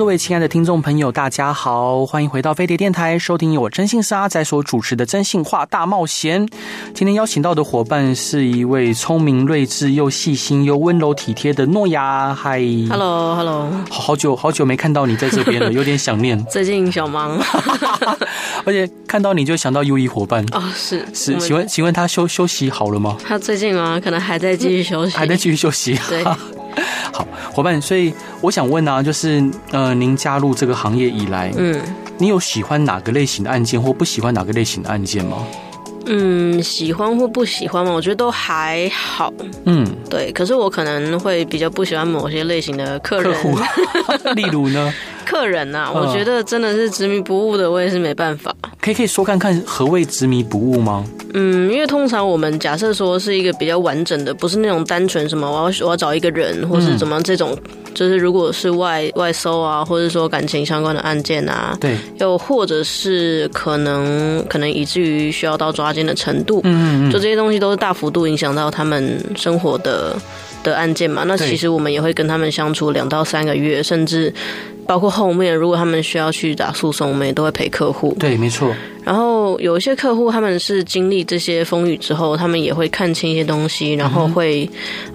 各位亲爱的听众朋友，大家好，欢迎回到飞碟电台，收听由我征信社阿仔所主持的《真性话大冒险》。今天邀请到的伙伴是一位聪明睿智又细心又温柔体贴的诺亚。嗨，Hello，Hello，好好久好久没看到你在这边了，有点想念。最近小忙，而且看到你就想到优异伙伴 哦，是是，请问请问他休休息好了吗？他最近啊，可能还在继续休息，还在继续休息。对。好，伙伴，所以我想问啊，就是呃，您加入这个行业以来，嗯，你有喜欢哪个类型的案件，或不喜欢哪个类型的案件吗？嗯，喜欢或不喜欢嘛，我觉得都还好。嗯，对，可是我可能会比较不喜欢某些类型的客人，客户，例如呢？客人呐、啊，我觉得真的是执迷不悟的，我也是没办法。可以可以说看看何谓执迷不悟吗？嗯，因为通常我们假设说是一个比较完整的，不是那种单纯什么我要我要找一个人，或是怎么这种，嗯、就是如果是外外搜啊，或者说感情相关的案件啊，对，又或者是可能可能以至于需要到抓奸的程度，嗯，嗯嗯，就这些东西都是大幅度影响到他们生活的的案件嘛。那其实我们也会跟他们相处两到三个月，甚至。包括后面，如果他们需要去打诉讼，我们也都会陪客户。对，没错。然后有一些客户，他们是经历这些风雨之后，他们也会看清一些东西，然后会，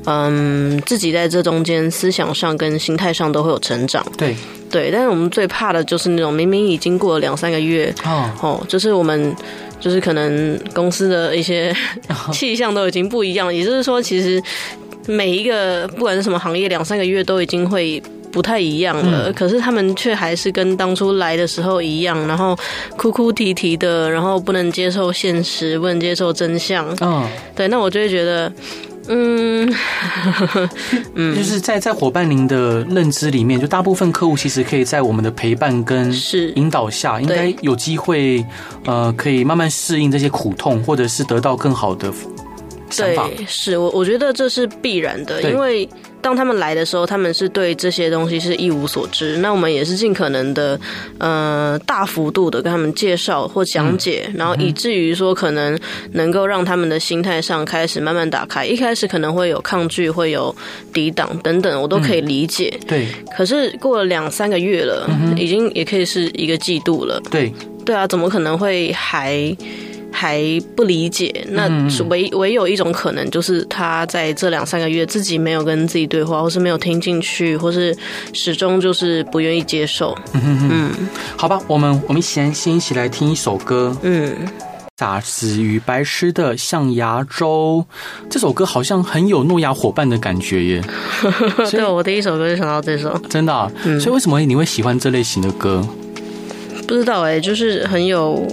嗯，嗯，自己在这中间思想上跟心态上都会有成长。对，对。但是我们最怕的就是那种明明已经过了两三个月，哦，哦，就是我们就是可能公司的一些 气象都已经不一样，也就是说，其实每一个不管是什么行业，两三个月都已经会。不太一样了，可是他们却还是跟当初来的时候一样，然后哭哭啼啼的，然后不能接受现实，不能接受真相。嗯，对，那我就会觉得，嗯，嗯，就是在在伙伴您的认知里面，就大部分客户其实可以在我们的陪伴跟引导下，应该有机会，呃，可以慢慢适应这些苦痛，或者是得到更好的想法。对，是我我觉得这是必然的，因为。当他们来的时候，他们是对这些东西是一无所知。那我们也是尽可能的，呃，大幅度的跟他们介绍或讲解，嗯、然后以至于说可能能够让他们的心态上开始慢慢打开。一开始可能会有抗拒，会有抵挡等等，我都可以理解。嗯、对。可是过了两三个月了，嗯、已经也可以是一个季度了。对。对啊，怎么可能会还？还不理解，那唯唯有一种可能，就是他在这两三个月自己没有跟自己对话，或是没有听进去，或是始终就是不愿意接受。嗯哼哼嗯，好吧，我们我们先先一起来听一首歌。嗯，傻子与白痴的象牙洲这首歌好像很有诺亚伙伴的感觉耶。对，我第一首歌就想到这首，真的、啊。嗯，所以为什么你会喜欢这类型的歌？不知道哎、欸，就是很有。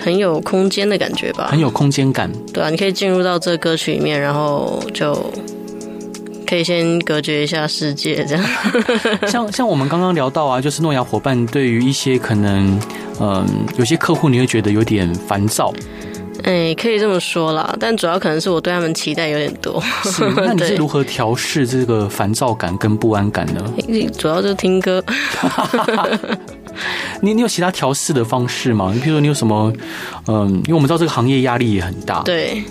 很有空间的感觉吧，很有空间感。对啊，你可以进入到这歌曲里面，然后就可以先隔绝一下世界，这样。像像我们刚刚聊到啊，就是诺亚伙伴对于一些可能，嗯，有些客户你会觉得有点烦躁。哎，可以这么说啦，但主要可能是我对他们期待有点多。是，那你是如何调试这个烦躁感跟不安感呢？主要就是听歌。你你有其他调试的方式吗？你比如说你有什么，嗯，因为我们知道这个行业压力也很大。对，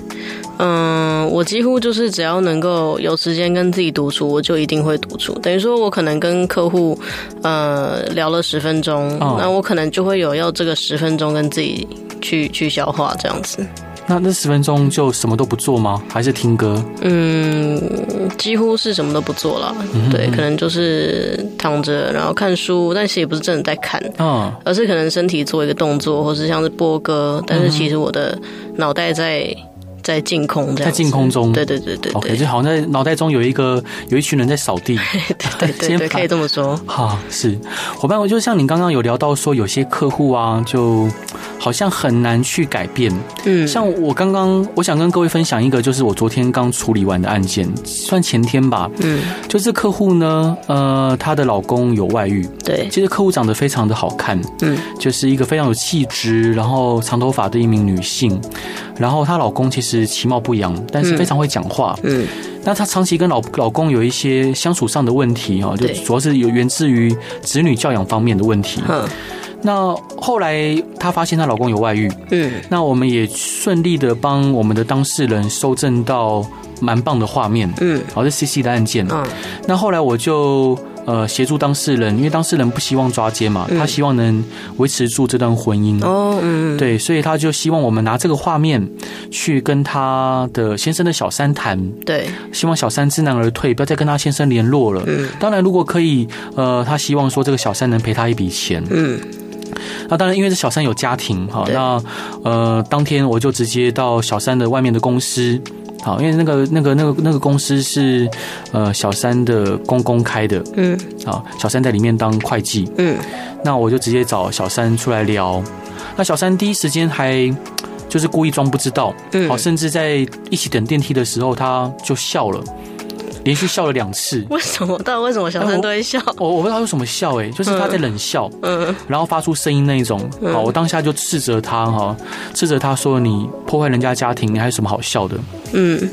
嗯，我几乎就是只要能够有时间跟自己独处，我就一定会独处。等于说我可能跟客户，呃，聊了十分钟，哦，那我可能就会有要这个十分钟跟自己去去消化这样子。那那十分钟就什么都不做吗？还是听歌？嗯，几乎是什么都不做了。对，可能就是躺着，然后看书，但是也不是真的在看，嗯，而是可能身体做一个动作，或是像是播歌，但是其实我的脑袋在在净空，在净空中。对对对对，对，OK，就好像在脑袋中有一个有一群人在扫地。对对对，对，可以这么说。哈，是伙伴，我就像你刚刚有聊到说，有些客户啊，就。好像很难去改变。嗯，像我刚刚，我想跟各位分享一个，就是我昨天刚处理完的案件，算前天吧。嗯，就是客户呢，呃，她的老公有外遇。对，其实客户长得非常的好看。嗯，就是一个非常有气质，然后长头发的一名女性。然后她老公其实其貌不扬，但是非常会讲话。嗯，那她长期跟老老公有一些相处上的问题哦，就主要是有源自于子女教养方面的问题。嗯。那后来她发现她老公有外遇，嗯，那我们也顺利的帮我们的当事人收证到蛮棒的画面，嗯，好，这 CC 的案件，嗯，那后来我就呃协助当事人，因为当事人不希望抓奸嘛，他希望能维持住这段婚姻，哦，嗯，对，所以他就希望我们拿这个画面去跟他的先生的小三谈，对，希望小三知难而退，不要再跟他先生联络了，嗯，当然如果可以，呃，他希望说这个小三能赔他一笔钱，嗯。那当然，因为这小三有家庭，哈，那呃，当天我就直接到小三的外面的公司，好，因为那个那个那个那个公司是呃小三的公公开的，嗯，好，小三在里面当会计，嗯，那我就直接找小三出来聊，那小三第一时间还就是故意装不知道，嗯，好，甚至在一起等电梯的时候，他就笑了。连续笑了两次，为什么？到底为什么小三都会笑？我我不知道他为什么笑，哎，就是他在冷笑，嗯，然后发出声音那一种，好，我当下就斥责他哈，斥责他说，你破坏人家家庭，你还有什么好笑的？嗯，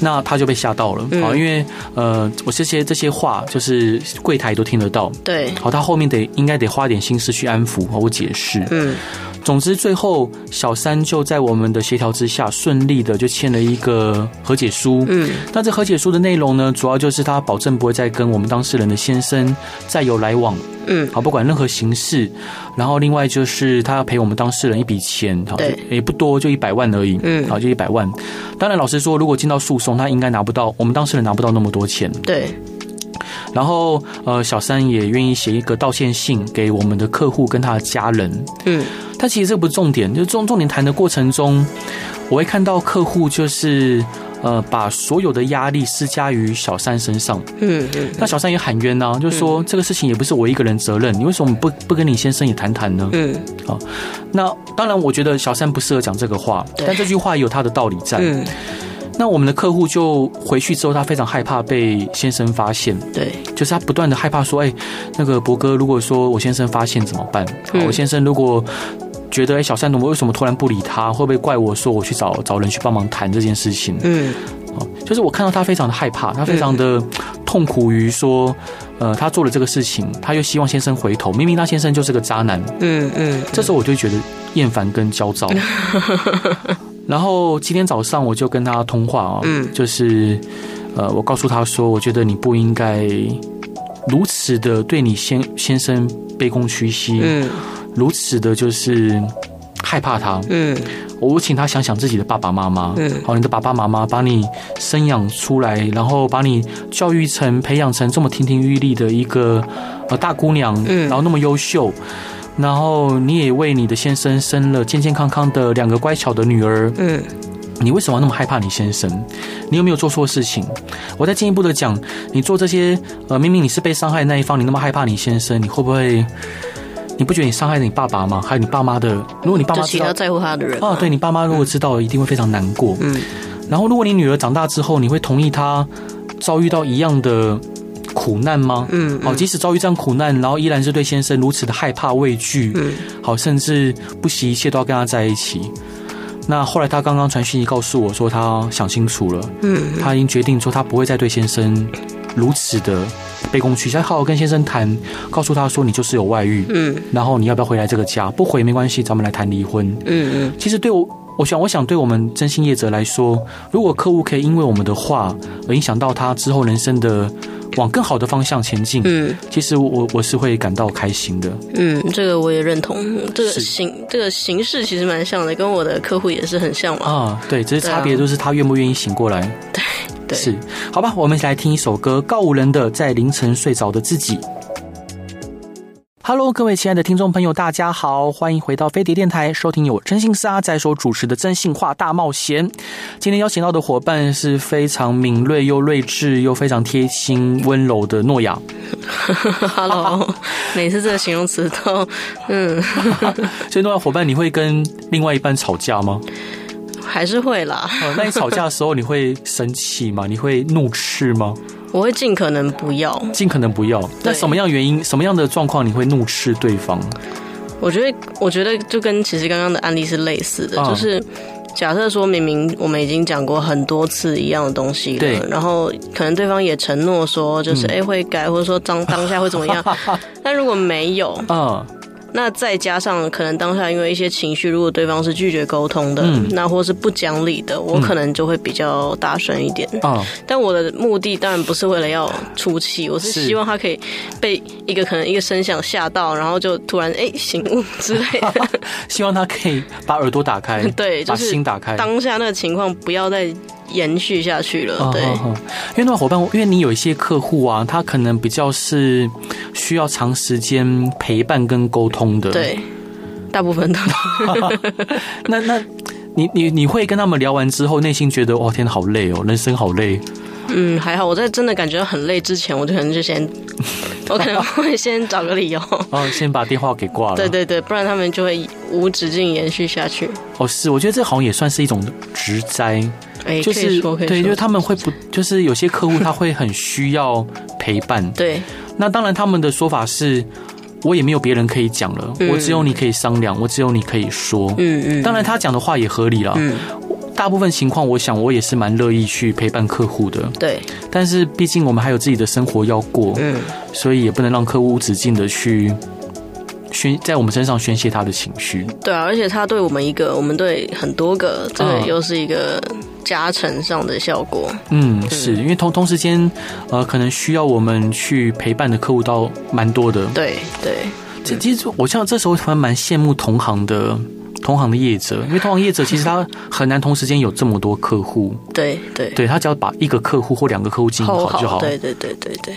那他就被吓到了，好，因为呃，我这些这些话就是柜台都听得到，对，好，他后面得应该得花点心思去安抚和我解释，嗯。总之，最后小三就在我们的协调之下，顺利的就签了一个和解书。嗯，那这和解书的内容呢，主要就是他保证不会再跟我们当事人的先生再有来往。嗯，好，不管任何形式。然后另外就是他要赔我们当事人一笔钱，好，对，也不多，就一百万而已。嗯，好，就一百万。当然，老实说，如果进到诉讼，他应该拿不到，我们当事人拿不到那么多钱。对。然后，呃，小三也愿意写一个道歉信给我们的客户跟他的家人。嗯，但其实这不是重点，就重重点谈的过程中，我会看到客户就是呃把所有的压力施加于小三身上。嗯嗯，那小三也喊冤呐，就说这个事情也不是我一个人责任，你为什么不不跟你先生也谈谈呢？嗯，好，那当然，我觉得小三不适合讲这个话，但这句话也有他的道理在。嗯。那我们的客户就回去之后，他非常害怕被先生发现。对，就是他不断的害怕说：“哎，那个博哥，如果说我先生发现怎么办？我先生如果觉得哎，小三怎么为什么突然不理他？会不会怪我说我去找找人去帮忙谈这件事情？”嗯，就是我看到他非常的害怕，他非常的痛苦于说，呃，他做了这个事情，他又希望先生回头，明明他先生就是个渣男。嗯嗯，这时候我就觉得厌烦跟焦躁。然后今天早上我就跟他通话啊，嗯，就是，呃，我告诉他说，我觉得你不应该如此的对你先先生卑躬屈膝，嗯，如此的就是害怕他，嗯，我请他想想自己的爸爸妈妈，嗯，好，你的爸爸妈妈把你生养出来，然后把你教育成、培养成这么亭亭玉立的一个呃大姑娘，嗯，然后那么优秀。然后你也为你的先生生了健健康康的两个乖巧的女儿。嗯，你为什么那么害怕你先生？你有没有做错事情？我再进一步的讲，你做这些，呃，明明你是被伤害的那一方，你那么害怕你先生，你会不会？你不觉得你伤害了你爸爸吗？还有你爸妈的？如果你爸妈知道，其他在乎他的人啊，对你爸妈如果知道，一定会非常难过。嗯，然后如果你女儿长大之后，你会同意她遭遇到一样的？苦难吗？嗯，好，即使遭遇这样苦难，然后依然是对先生如此的害怕畏惧，嗯，好，甚至不惜一切都要跟他在一起。那后来他刚刚传讯息告诉我说，他想清楚了，嗯，他已经决定说他不会再对先生如此的卑躬屈膝，好好跟先生谈，告诉他说你就是有外遇，嗯，然后你要不要回来这个家？不回没关系，咱们来谈离婚，嗯嗯。其实对我，我想，我想对我们真心业者来说，如果客户可以因为我们的话而影响到他之后人生的。往更好的方向前进。嗯，其实我我是会感到开心的。嗯，这个我也认同。这个形这个形式其实蛮像的，跟我的客户也是很像嘛。啊，对，只是差别就是他愿不愿意醒过来。对对，是。好吧，我们一起来听一首歌，告五人的《在凌晨睡着的自己》。Hello，各位亲爱的听众朋友，大家好，欢迎回到飞碟电台，收听由征信社阿仔所主持的《真性话大冒险》。今天邀请到的伙伴是非常敏锐又睿智又非常贴心温柔的诺亚。Hello，每次这个形容词都嗯 所以诺亚伙伴，你会跟另外一半吵架吗？还是会啦。哦，那你吵架的时候，你会生气吗？你会怒斥吗？我会尽可能不要，尽可能不要。那什么样原因、什么样的状况你会怒斥对方？我觉得，我觉得就跟其实刚刚的案例是类似的，嗯、就是假设说明明我们已经讲过很多次一样的东西了，对，然后可能对方也承诺说就是哎、嗯欸、会改，或者说当当下会怎么样，但如果没有，嗯。那再加上可能当下因为一些情绪，如果对方是拒绝沟通的，嗯、那或是不讲理的，我可能就会比较大声一点。啊、嗯，但我的目的当然不是为了要出气，我是希望他可以被一个可能一个声响吓到，然后就突然哎、欸、醒悟之类的。希望他可以把耳朵打开，对，就是、把心打开。当下那个情况不要再延续下去了。对，哦哦哦、因为那个伙伴，因为你有一些客户啊，他可能比较是需要长时间陪伴跟沟通的。对，大部分都。那那，你你你会跟他们聊完之后，内心觉得哇天，好累哦，人生好累。嗯，还好，我在真的感觉很累之前，我就可能就先，我可能会先找个理由，哦，先把电话给挂了。对对对，不然他们就会无止境延续下去。哦，是，我觉得这好像也算是一种职灾，哎，就是对，就是他们会不，就是有些客户他会很需要陪伴。对，那当然他们的说法是，我也没有别人可以讲了，嗯、我只有你可以商量，我只有你可以说。嗯嗯，当然他讲的话也合理了。嗯。大部分情况，我想我也是蛮乐意去陪伴客户的。对，但是毕竟我们还有自己的生活要过，嗯，所以也不能让客户无止境的去宣在我们身上宣泄他的情绪。对啊，而且他对我们一个，我们对很多个，这个又是一个加成上的效果。嗯，是因为同同时间，呃，可能需要我们去陪伴的客户倒蛮多的。对对，这其实我像这时候还蛮羡慕同行的。同行的业者，因为同行业者其实他 很难同时间有这么多客户。对对对，他只要把一个客户或两个客户经营好就好。对对对对对。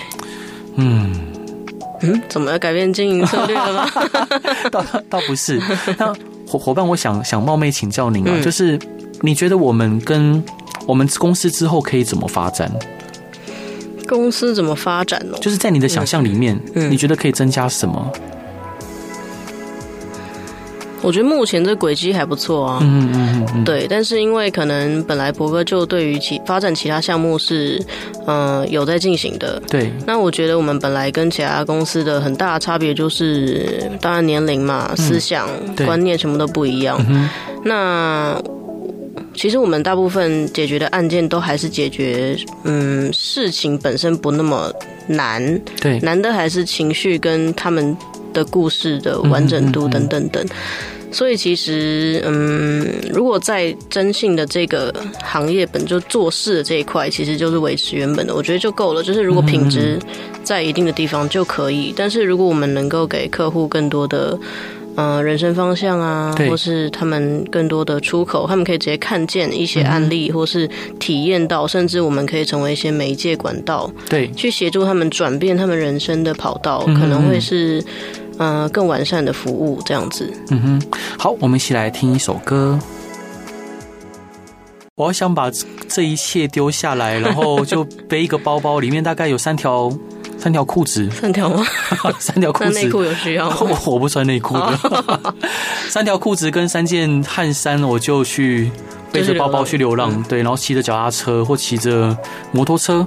嗯嗯，怎么要改变经营策略了吗？倒倒不是。那伙伙伴，我想想冒昧请教您啊，就是你觉得我们跟我们公司之后可以怎么发展？公司怎么发展呢？就是在你的想象里面，你觉得可以增加什么？我觉得目前这轨迹还不错啊，嗯嗯嗯，对，但是因为可能本来博哥就对于其发展其他项目是，嗯、呃，有在进行的，对。那我觉得我们本来跟其他公司的很大的差别就是，当然年龄嘛、思想、嗯、观念全部都不一样。嗯、那其实我们大部分解决的案件都还是解决，嗯，事情本身不那么难，对，难的还是情绪跟他们。的故事的完整度等等等，所以其实，嗯，如果在征信的这个行业本就做事的这一块，其实就是维持原本的，我觉得就够了。就是如果品质在一定的地方就可以，但是如果我们能够给客户更多的，嗯，人生方向啊，或是他们更多的出口，他们可以直接看见一些案例，或是体验到，甚至我们可以成为一些媒介管道，对，去协助他们转变他们人生的跑道，可能会是。嗯、呃，更完善的服务这样子。嗯哼，好，我们一起来听一首歌。我想把这一切丢下来，然后就背一个包包，里面大概有三条三条裤子。三条吗？三条裤子。内裤有需要吗？我 我不穿内裤的。三条裤子跟三件汗衫，我就去背着包包去流浪。对，然后骑着脚踏车或骑着摩托车。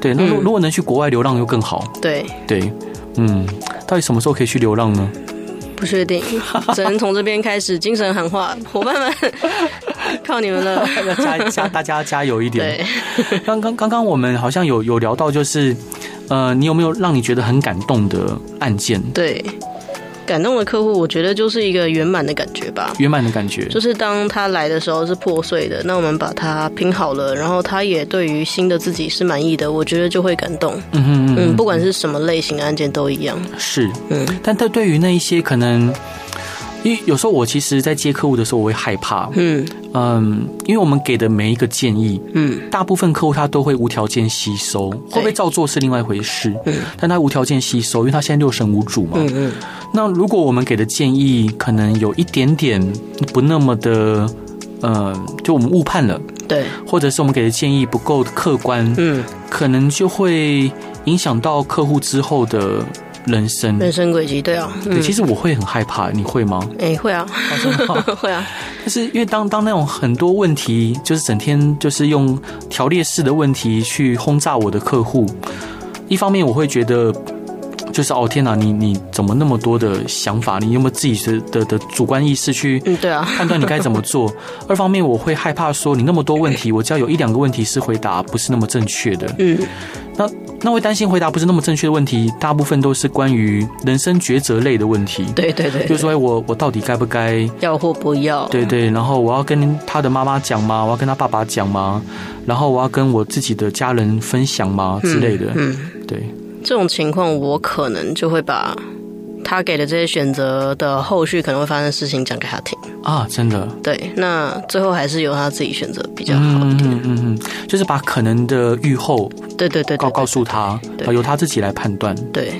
对，那如如果能去国外流浪又更好。对对。嗯，到底什么时候可以去流浪呢？不确定，只能从这边开始精神喊话，伙伴们，靠你们了，要加加大家加油一点。对，刚刚刚刚我们好像有有聊到，就是呃，你有没有让你觉得很感动的案件？对。感动的客户，我觉得就是一个圆满的感觉吧。圆满的感觉，就是当他来的时候是破碎的，那我们把它拼好了，然后他也对于新的自己是满意的，我觉得就会感动。嗯哼嗯，嗯，不管是什么类型的案件都一样。是，嗯，但他对于那一些可能因为有时候我其实，在接客户的时候，我会害怕。嗯嗯，因为我们给的每一个建议，嗯，大部分客户他都会无条件吸收，会不会照做是另外一回事。嗯，但他无条件吸收，因为他现在六神无主嘛。嗯嗯。那如果我们给的建议可能有一点点不那么的，呃，就我们误判了。对。或者是我们给的建议不够客观，嗯，可能就会影响到客户之后的。人生人生轨迹，对啊，对，其实我会很害怕，你会吗？哎、欸，会啊，会啊。但是因为当当那种很多问题，就是整天就是用条列式的问题去轰炸我的客户，一方面我会觉得，就是哦天哪，你你怎么那么多的想法？你有没有自己的的的主观意识去嗯，对啊，判断你该怎么做？二方面我会害怕说，你那么多问题，我只要有一两个问题是回答不是那么正确的，嗯，那。那会担心回答不是那么正确的问题，大部分都是关于人生抉择类的问题。对对对，就是说，我我到底该不该要或不要？对对，然后我要跟他的妈妈讲吗？我要跟他爸爸讲吗？然后我要跟我自己的家人分享吗？之类的。嗯，对，这种情况我可能就会把。他给的这些选择的后续可能会发生的事情讲给他听啊，真的。对，那最后还是由他自己选择比较好一点。嗯嗯嗯，就是把可能的预后，对对对，告告诉他，由他自己来判断。对。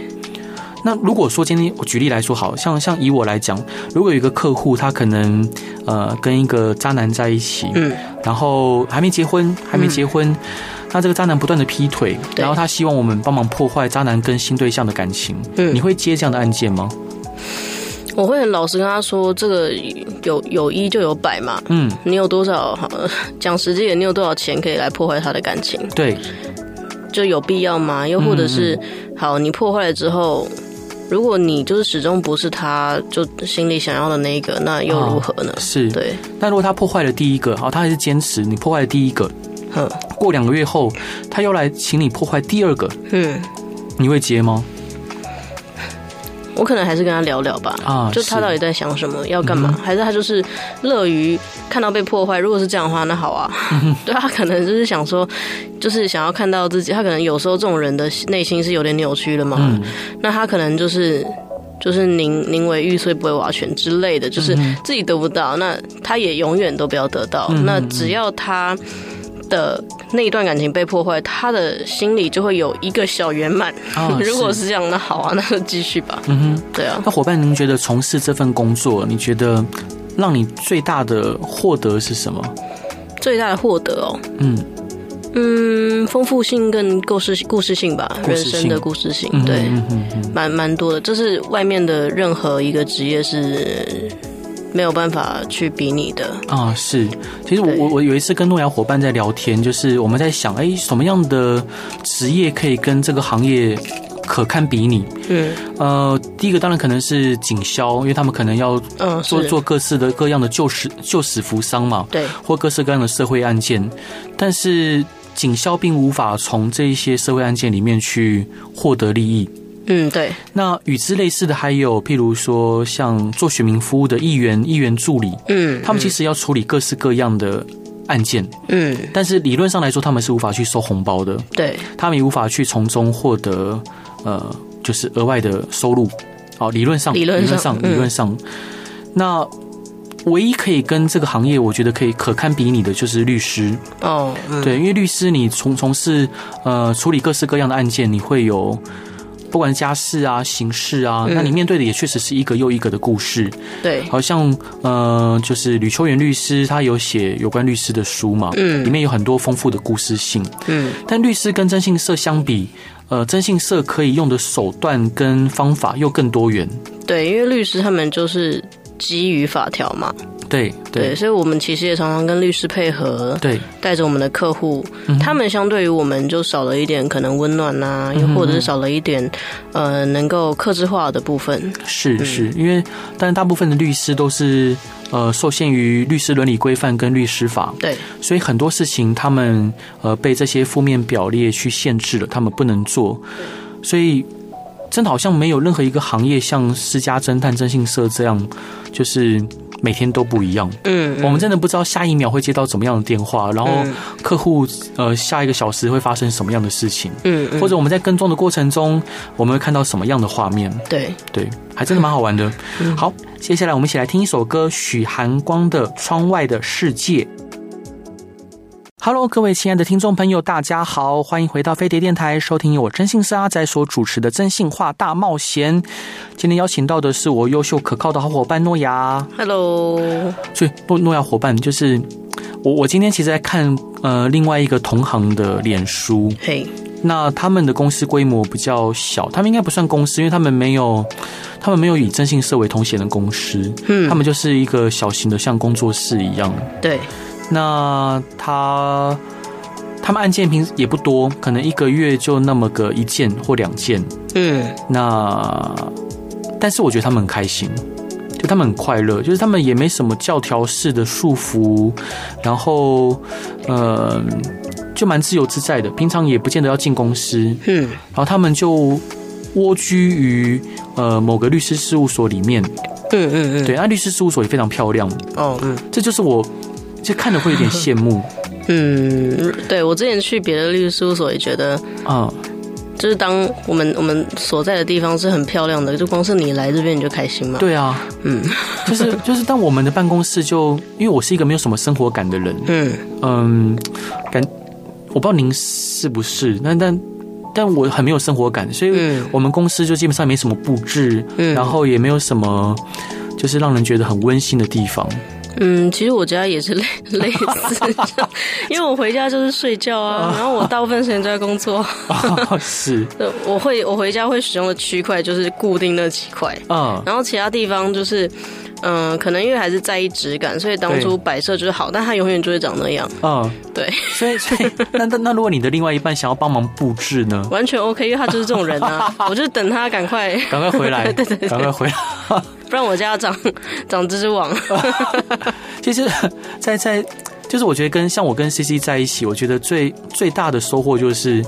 那如果说今天我举例来说，好像像以我来讲，如果有一个客户，他可能呃跟一个渣男在一起，嗯，然后还没结婚，还没结婚。嗯那这个渣男不断的劈腿，然后他希望我们帮忙破坏渣男跟新对象的感情。嗯，你会接这样的案件吗？我会很老实跟他说，这个有有一就有百嘛。嗯，你有多少？讲实际的，你有多少钱可以来破坏他的感情？对，就有必要吗？又或者是，好，你破坏了之后，如果你就是始终不是他就心里想要的那一个，那又如何呢？是对。那如果他破坏了第一个，好，他还是坚持你破坏了第一个。嗯，过两个月后，他又来请你破坏第二个，嗯，你会接吗？我可能还是跟他聊聊吧，啊，就他到底在想什么，要干嘛？还是他就是乐于看到被破坏？如果是这样的话，那好啊，对，他可能就是想说，就是想要看到自己，他可能有时候这种人的内心是有点扭曲的嘛，那他可能就是就是宁宁为玉碎不为瓦全之类的，就是自己得不到，那他也永远都不要得到，那只要他。的那一段感情被破坏，他的心里就会有一个小圆满。哦、如果是这样，那好啊，那就继续吧。嗯哼，对啊。那伙伴，您觉得从事这份工作，你觉得让你最大的获得是什么？最大的获得哦，嗯嗯，丰富性跟故事故事性吧，人生的故事性，对，蛮蛮、嗯、多的。这是外面的任何一个职业是。没有办法去比拟的啊！是，其实我我我有一次跟诺亚伙伴在聊天，就是我们在想，哎，什么样的职业可以跟这个行业可堪比拟？嗯，呃，第一个当然可能是警消，因为他们可能要做做各式的各样的救死救死扶伤嘛，对，或各式各样的社会案件，但是警消并无法从这一些社会案件里面去获得利益。嗯，对。那与之类似的还有，譬如说像做选民服务的议员、议员助理，嗯，他们其实要处理各式各样的案件，嗯，但是理论上来说，他们是无法去收红包的，对，他们也无法去从中获得呃，就是额外的收入。哦，理论上，理论上，理论上，那唯一可以跟这个行业，我觉得可以可堪比拟的，就是律师。哦，对，因为律师你从从事呃处理各式各样的案件，你会有。不管家事啊、刑事啊，那你面对的也确实是一个又一个的故事。对，好像呃，就是吕秋元律师他有写有关律师的书嘛，嗯，里面有很多丰富的故事性。嗯，但律师跟征信社相比，呃，征信社可以用的手段跟方法又更多元。对，因为律师他们就是基于法条嘛。对对，对，所以我们其实也常常跟律师配合，对，带着我们的客户，嗯、他们相对于我们就少了一点可能温暖呐、啊，又或者是少了一点呃能够克制化的部分。是是，因为但大部分的律师都是呃受限于律师伦理规范跟律师法，对，所以很多事情他们呃被这些负面表列去限制了，他们不能做，所以真的好像没有任何一个行业像私家侦探征信社这样，就是。每天都不一样。嗯，我们真的不知道下一秒会接到怎么样的电话，然后客户呃下一个小时会发生什么样的事情。嗯，或者我们在跟踪的过程中，我们会看到什么样的画面？对对，还真的蛮好玩的。好，接下来我们一起来听一首歌，许寒光的《窗外的世界》。Hello，各位亲爱的听众朋友，大家好，欢迎回到飞碟电台，收听由我征信社阿仔所主持的《真性话大冒险》。今天邀请到的是我优秀可靠的好伙伴诺亚。Hello，所以诺，诺亚伙伴就是我。我今天其实在看呃另外一个同行的脸书，嘿，那他们的公司规模比较小，他们应该不算公司，因为他们没有他们没有以征信社为头衔的公司，嗯，他们就是一个小型的像工作室一样，对。那他他们案件平时也不多，可能一个月就那么个一件或两件。嗯，那但是我觉得他们很开心，就他们很快乐，就是他们也没什么教条式的束缚，然后呃就蛮自由自在的，平常也不见得要进公司。嗯，然后他们就蜗居于呃某个律师事务所里面。嗯嗯嗯，对，那律师事务所也非常漂亮。哦，嗯，这就是我。就看着会有点羡慕，嗯，对，我之前去别的律师事务所也觉得，啊，就是当我们我们所在的地方是很漂亮的，就光是你来这边你就开心嘛。对啊，嗯，就是 就是当我们的办公室就，因为我是一个没有什么生活感的人，嗯。嗯，感我不知道您是不是，但但但我很没有生活感，所以我们公司就基本上没什么布置，嗯，然后也没有什么就是让人觉得很温馨的地方。嗯，其实我家也是类类似，因为我回家就是睡觉啊，然后我大部分时间都在工作。是，我会我回家会使用的区块就是固定那几块，嗯，然后其他地方就是，嗯，可能因为还是在意质感，所以当初摆设就是好，但它永远就会长那样。嗯，对。所以所以 那那那如果你的另外一半想要帮忙布置呢？完全 OK，因为他就是这种人啊，我就等他赶快赶快回来，对对对，赶快回来。不然我家长长蜘蛛网。其实，在在，就是我觉得跟像我跟 CC 在一起，我觉得最最大的收获就是。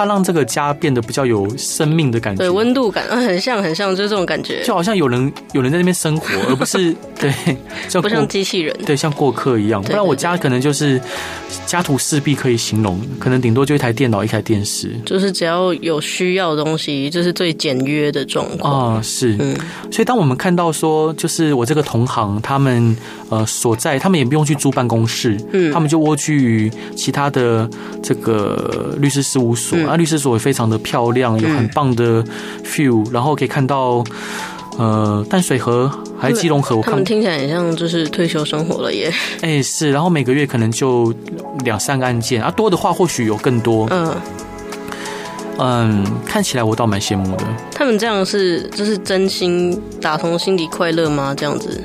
它让这个家变得比较有生命的感觉，对，温度感，很像很像，就是这种感觉，就好像有人有人在那边生活，而不是 对，不像机器人，对，像过客一样。不然我家可能就是家徒四壁可以形容，可能顶多就一台电脑、一台电视，就是只要有需要的东西，就是最简约的状况。啊。是，嗯，所以当我们看到说，就是我这个同行他们呃所在，他们也不用去租办公室，嗯，他们就蜗居于其他的这个律师事务所。那律师所也非常的漂亮，有很棒的 view，然后可以看到呃淡水河还是基隆河。我看他们听起来很像就是退休生活了耶。哎，是，然后每个月可能就两三个案件啊，多的话或许有更多。嗯嗯，看起来我倒蛮羡慕的。他们这样是就是真心打从心底快乐吗？这样子？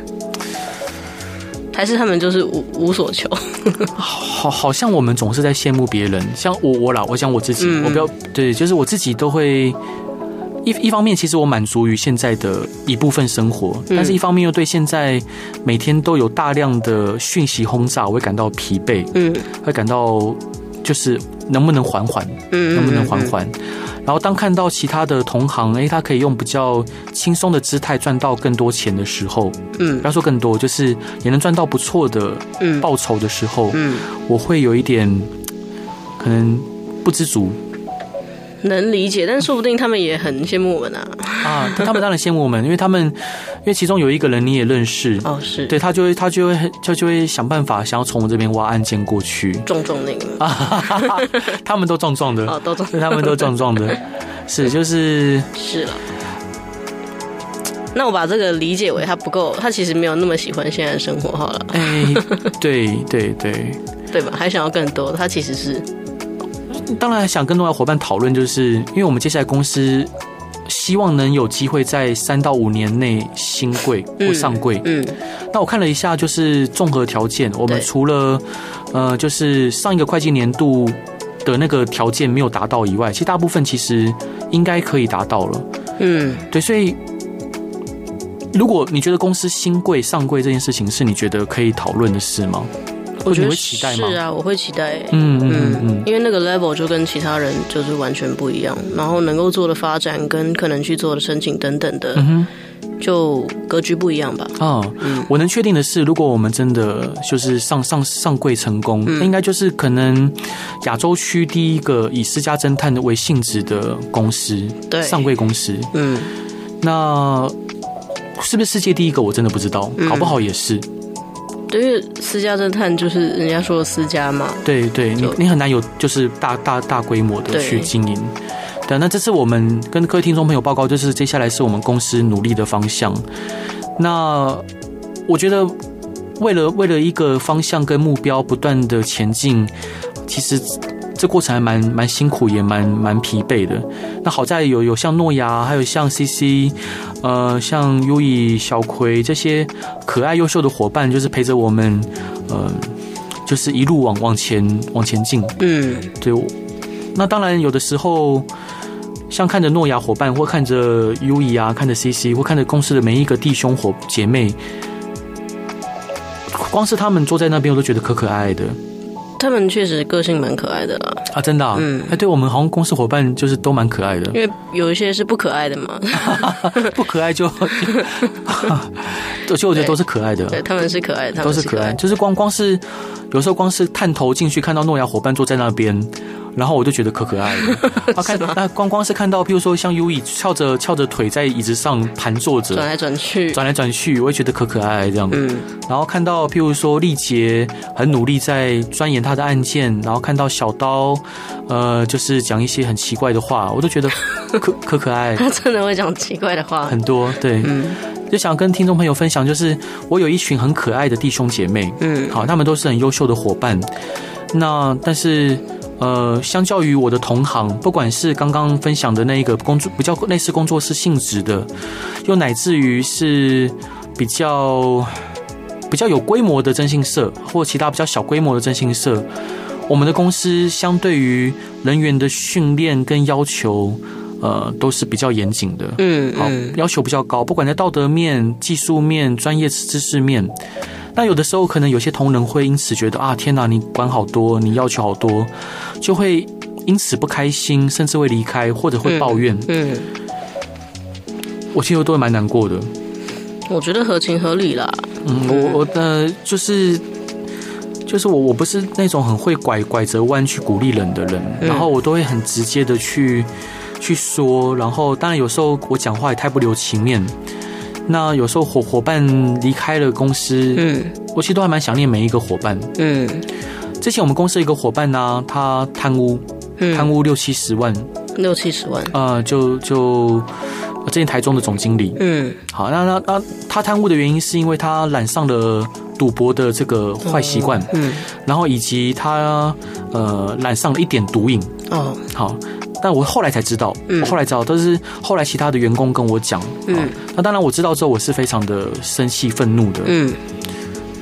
还是他们就是无无所求，好，好像我们总是在羡慕别人。像我，我啦，我想我自己，嗯、我不要对，就是我自己都会一一方面，其实我满足于现在的一部分生活，嗯、但是一方面又对现在每天都有大量的讯息轰炸，我会感到疲惫，嗯，会感到就是能不能缓缓，嗯，能不能缓缓。然后当看到其他的同行，诶，他可以用比较轻松的姿态赚到更多钱的时候，嗯，不要说更多，就是也能赚到不错的报酬的时候，嗯，我会有一点可能不知足。能理解，但说不定他们也很羡慕我们啊！啊，他们当然羡慕我们，因为他们，因为其中有一个人你也认识哦，是对他就会他就会就就会想办法想要从我这边挖案件过去，壮壮那个 啊，他们都壮壮的哦，都壮，他们都壮壮的，是就是是了。那我把这个理解为他不够，他其实没有那么喜欢现在的生活好了。哎，对对对 对吧？还想要更多，他其实是。当然想跟另外伙伴讨论，就是因为我们接下来公司希望能有机会在三到五年内新柜或上柜。嗯，嗯，那我看了一下，就是综合条件，我们除了呃，就是上一个会计年度的那个条件没有达到以外，其实大部分其实应该可以达到了。嗯，对，所以如果你觉得公司新柜上柜这件事情是你觉得可以讨论的事吗？我觉得是啊，我会期待。嗯嗯嗯，因为那个 level 就跟其他人就是完全不一样，然后能够做的发展跟可能去做的申请等等的，就格局不一样吧。啊、哦，嗯，我能确定的是，如果我们真的就是上上上柜成功，那、嗯、应该就是可能亚洲区第一个以私家侦探的为性质的公司，对，上柜公司。嗯，那是不是世界第一个？我真的不知道，搞不好也是。对，因为私家侦探就是人家说的私家嘛。对对，你你很难有就是大大大规模的去经营。对，那这是我们跟各位听众朋友报告，就是接下来是我们公司努力的方向。那我觉得，为了为了一个方向跟目标不断的前进，其实这过程还蛮蛮辛苦，也蛮蛮疲惫的。那好在有有像诺亚，还有像 CC，呃，像 Uyi、小葵这些可爱优秀的伙伴，就是陪着我们，呃，就是一路往往前往前进。嗯，对。那当然，有的时候。像看着诺亚伙伴，或看着 Uyi 啊，看着 CC，或看着公司的每一个弟兄伙姐妹，光是他们坐在那边，我都觉得可可爱爱的。他们确实个性蛮可爱的啦。啊，真的、啊，嗯，哎，对我们好像公司伙伴就是都蛮可爱的。因为有一些是不可爱的嘛，不可爱就，就我觉得都是可爱的。对，他们是可爱的，都是可爱。就是光光是有时候光是探头进去，看到诺亚伙伴坐在那边。然后我就觉得可可爱了，他看那光光是看到，譬如说像 Uyi 翘着翘着腿在椅子上盘坐着，转来转去，转来转去，我也觉得可可爱爱这样。嗯，然后看到譬如说丽杰很努力在钻研他的案件，然后看到小刀，呃，就是讲一些很奇怪的话，我都觉得 可可可爱。他真的会讲奇怪的话，很多对，嗯，就想跟听众朋友分享，就是我有一群很可爱的弟兄姐妹，嗯，好，他们都是很优秀的伙伴，那但是。呃，相较于我的同行，不管是刚刚分享的那一个工作比较类似工作室性质的，又乃至于是比较比较有规模的征信社，或其他比较小规模的征信社，我们的公司相对于人员的训练跟要求，呃，都是比较严谨的。嗯，好，要求比较高，不管在道德面、技术面、专业知识面。那有的时候，可能有些同仁会因此觉得啊，天哪，你管好多，你要求好多，就会因此不开心，甚至会离开或者会抱怨。嗯，嗯我其实都会蛮难过的。我觉得合情合理啦。嗯，我我的就是就是我我不是那种很会拐拐折弯去鼓励人的人，嗯，然后我都会很直接的去去说，然后当然有时候我讲话也太不留情面。那有时候伙伙伴离开了公司，嗯，我其实都还蛮想念每一个伙伴，嗯。之前我们公司一个伙伴呢、啊，他贪污，贪、嗯、污六七十万，六七十万，呃，就就之前台中的总经理，嗯，好，那那那他贪污的原因是因为他染上了赌博的这个坏习惯，嗯，然后以及他呃染上了一点毒瘾，哦，好。但我后来才知道，我后来知道但是后来其他的员工跟我讲，嗯，那当然我知道之后我是非常的生气愤怒的，嗯，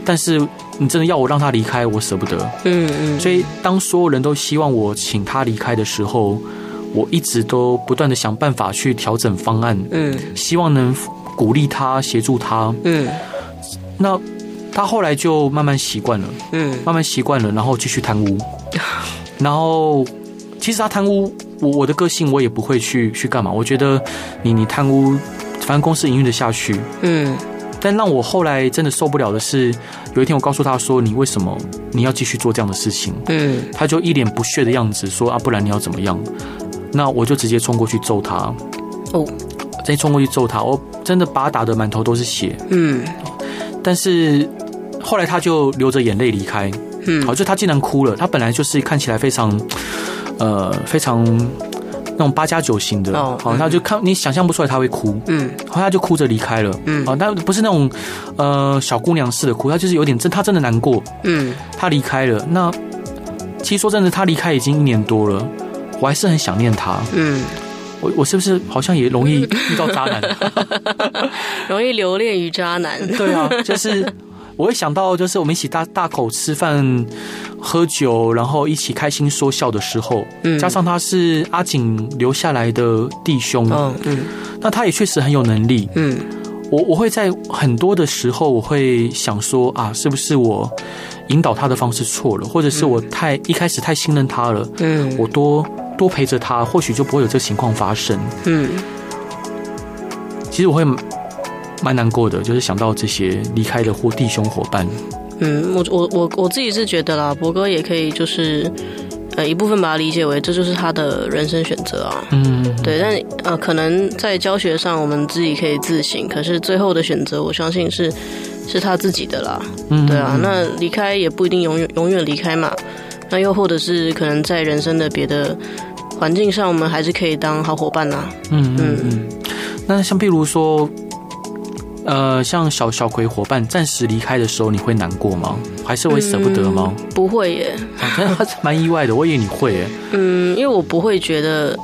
但是你真的要我让他离开，我舍不得，嗯嗯，所以当所有人都希望我请他离开的时候，我一直都不断的想办法去调整方案，嗯，希望能鼓励他，协助他，嗯，那他后来就慢慢习惯了，嗯，慢慢习惯了，然后继续贪污，然后其实他贪污。我我的个性我也不会去去干嘛，我觉得你你贪污，反正公司营运的下去，嗯。但让我后来真的受不了的是，有一天我告诉他说：“你为什么你要继续做这样的事情？”嗯。他就一脸不屑的样子说：“啊，不然你要怎么样？”那我就直接冲过去揍他。哦。直接冲过去揍他，我真的把他打得满头都是血。嗯。但是后来他就流着眼泪离开。嗯。好，就他竟然哭了。他本来就是看起来非常。呃，非常那种八加九型的，哦，好，他就看你想象不出来他会哭，嗯，后来他就哭着离开了，嗯，啊，但不是那种呃小姑娘似的哭，他就是有点真，他真的难过，嗯，他离开了。那其实说真的，他离开已经一年多了，我还是很想念他，嗯，我我是不是好像也容易遇到渣男，容易留恋于渣男？对啊，就是。我会想到，就是我们一起大大口吃饭、喝酒，然后一起开心说笑的时候，嗯，加上他是阿景留下来的弟兄，嗯嗯，那他也确实很有能力，嗯，我我会在很多的时候，我会想说啊，是不是我引导他的方式错了，或者是我太一开始太信任他了，嗯，我多多陪着他，或许就不会有这个情况发生，嗯，其实我会蛮难过的，就是想到这些离开的或弟兄伙伴。嗯，我我我我自己是觉得啦，博哥也可以就是。呃，一部分把它理解为这就是他的人生选择啊。嗯，对，但呃，可能在教学上我们自己可以自省，可是最后的选择，我相信是是他自己的啦。嗯，对啊，那离开也不一定永远永远离开嘛。那又或者是可能在人生的别的环境上，我们还是可以当好伙伴呐。嗯嗯嗯。那像譬如说。呃，像小小葵伙伴暂时离开的时候，你会难过吗？还是会舍不得吗？嗯，不会耶，蛮意外的。我以为你会耶。嗯，因为我不会觉得。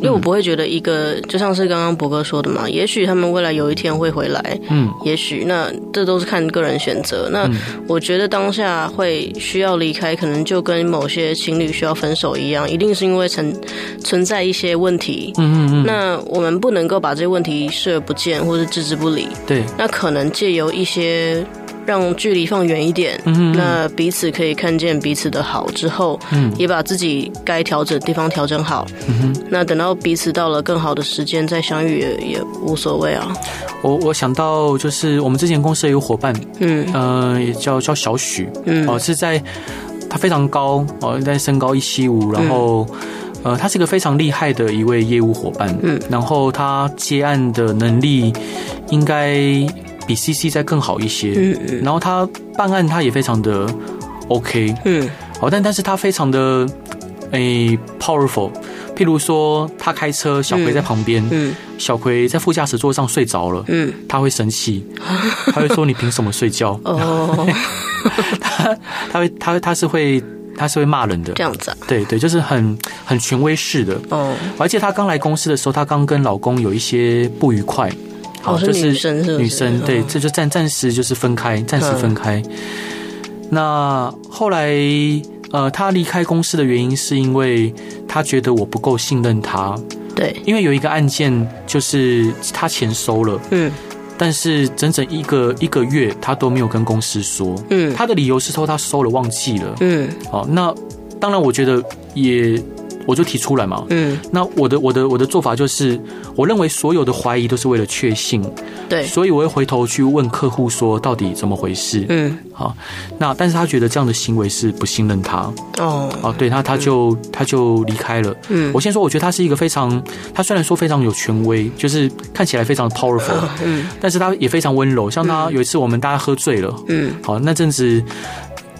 因为我不会觉得一个，就像是刚刚博哥说的嘛，也许他们未来有一天会回来，嗯，也许那这都是看个人选择。那我觉得当下会需要离开，可能就跟某些情侣需要分手一样，一定是因为存存在一些问题，嗯嗯嗯。那我们不能够把这些问题视而不见，或是置之不理。对，那可能借由一些。让距离放远一点，嗯，那彼此可以看见彼此的好之后，嗯，也把自己该调整的地方调整好，嗯哼，那等到彼此到了更好的时间再相遇也也无所谓啊。我我想到就是我们之前公司有伙伴，嗯，呃，也叫叫小许，嗯，哦，是在他非常高哦，在身高一七五，然后呃，他是一个非常厉害的一位业务伙伴，嗯，然后他接案的能力应该。比 CC 再更好一些，嗯嗯，然后他办案他也非常的 OK，嗯，好，但但是他非常的诶、欸、powerful，譬如说他开车，小葵在旁边，嗯，小葵在副驾驶座上睡着了，嗯，他会生气，他会说你凭什么睡觉？哦，他他会他他是会他是会骂人的，这样子啊？对对，就是很很权威式的，哦，而且他刚来公司的时候，他刚跟老公有一些不愉快。好，就是女生是女生，对，这就暂暂时就是分开，暂时分开。那后来，呃，他离开公司的原因是因为他觉得我不够信任他。对，因为有一个案件就是他钱收了，嗯，但是整整一个一个月他都没有跟公司说，嗯，他的理由是说他收了忘记了，嗯，好，那当然我觉得也。我就提出来嘛，嗯，那我的我的我的做法就是，我认为所有的怀疑都是为了确信，对，所以我会回头去问客户说到底怎么回事，嗯，好，那但是他觉得这样的行为是不信任他，哦，哦，对他他就他就离开了，嗯，我先说，我觉得他是一个非常，他虽然说非常有权威，就是看起来非常 powerful，嗯，但是他也非常温柔，像他有一次我们大家喝醉了，嗯，好，那阵子。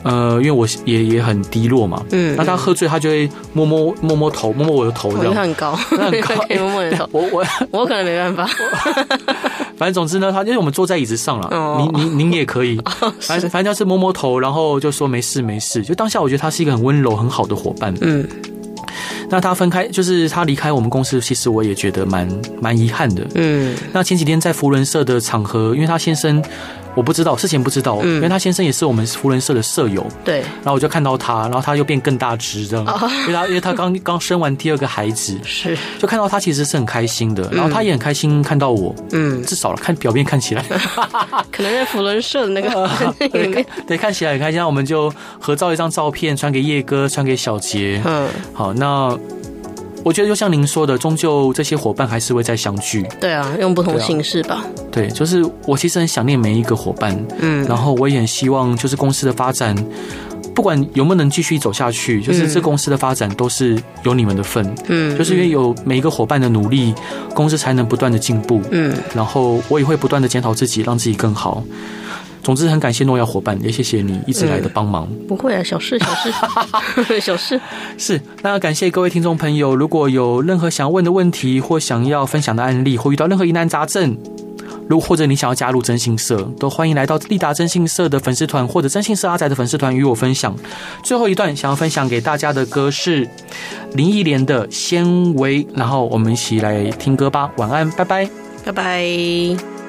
呃，因为我也也很低落嘛，嗯，那他喝醉，他就会摸摸摸摸头，摸摸我的头，这样。他很高，他很高，可以摸摸你的头。我我我可能没办法。反正总之呢，他因为我们坐在椅子上了，您您您也可以。反正反正就是摸摸头，然后就说没事没事。就当下我觉得他是一个很温柔很好的伙伴。嗯。那他分开，就是他离开我们公司，其实我也觉得蛮蛮遗憾的。嗯。那前几天在福伦社的场合，因为他先生。我不知道，事前不知道，嗯，因为他先生也是我们福人社的舍友，对。然后我就看到他，然后他又变更大只，这样，因为他因为他刚刚生完第二个孩子，是，就看到他其实是很开心的，然后他也很开心看到我，嗯，至少看表面看起来，可能在福伦社的那个 对，对，看起来很开心，那我们就合照一张照片，传给叶哥，传给小杰，嗯，好，那。我觉得就像您说的，终究这些伙伴还是会再相聚。对啊，用不同形式吧。对，就是我其实很想念每一个伙伴，嗯，然后我也很希望就是公司的发展，不管有没有能继续走下去，就是这公司的发展都是有你们的份，嗯，就是因为有每一个伙伴的努力，公司才能不断的进步，嗯，然后我也会不断的检讨自己，让自己更好。总之，很感谢诺亚伙伴，也谢谢你一直来的帮忙。不会啊，小事小事，小事。是，那感谢各位听众朋友，如果有任何想要问的问题，或想要分享的案例，或遇到任何疑难杂症，如或者你想要加入征信社，都欢迎来到立达征信社的粉丝团，或者征信社阿仔的粉丝团与我分享。最后一段想要分享给大家的歌是林忆莲的《纤维》，然后我们一起来听歌吧。晚安，拜拜，拜拜。